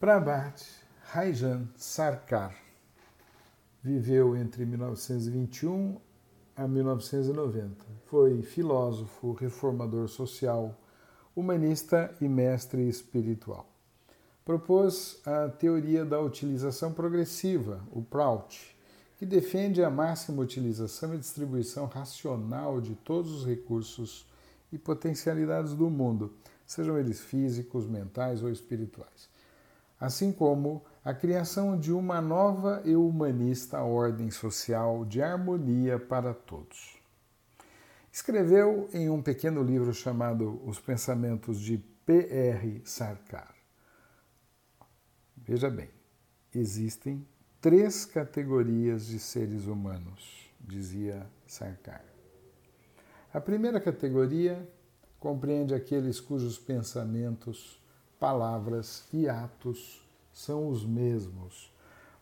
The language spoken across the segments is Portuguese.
Prabhat Rajan Sarkar viveu entre 1921 a 1990. Foi filósofo, reformador social, humanista e mestre espiritual. Propôs a teoria da utilização progressiva, o PRAUT, que defende a máxima utilização e distribuição racional de todos os recursos e potencialidades do mundo, sejam eles físicos, mentais ou espirituais, assim como a criação de uma nova e humanista ordem social de harmonia para todos. Escreveu em um pequeno livro chamado Os Pensamentos de P.R. Sarkar. Veja bem, existem três categorias de seres humanos, dizia Sarkar. A primeira categoria compreende aqueles cujos pensamentos, palavras e atos são os mesmos,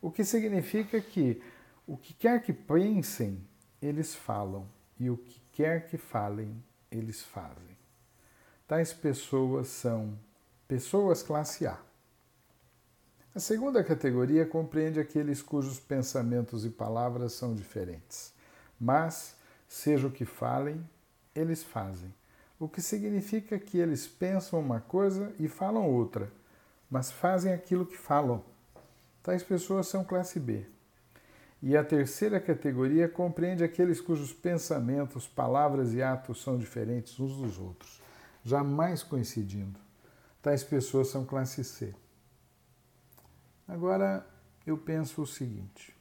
o que significa que o que quer que pensem, eles falam, e o que quer que falem, eles fazem. Tais pessoas são pessoas classe A. A segunda categoria compreende aqueles cujos pensamentos e palavras são diferentes, mas, seja o que falem, eles fazem. O que significa que eles pensam uma coisa e falam outra, mas fazem aquilo que falam. Tais pessoas são classe B. E a terceira categoria compreende aqueles cujos pensamentos, palavras e atos são diferentes uns dos outros, jamais coincidindo. Tais pessoas são classe C. Agora eu penso o seguinte: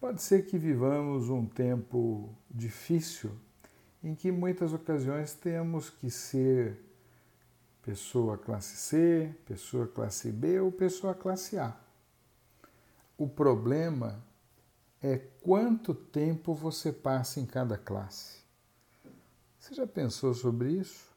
pode ser que vivamos um tempo difícil em que muitas ocasiões temos que ser pessoa classe C, pessoa classe B ou pessoa classe A. O problema é quanto tempo você passa em cada classe. Você já pensou sobre isso?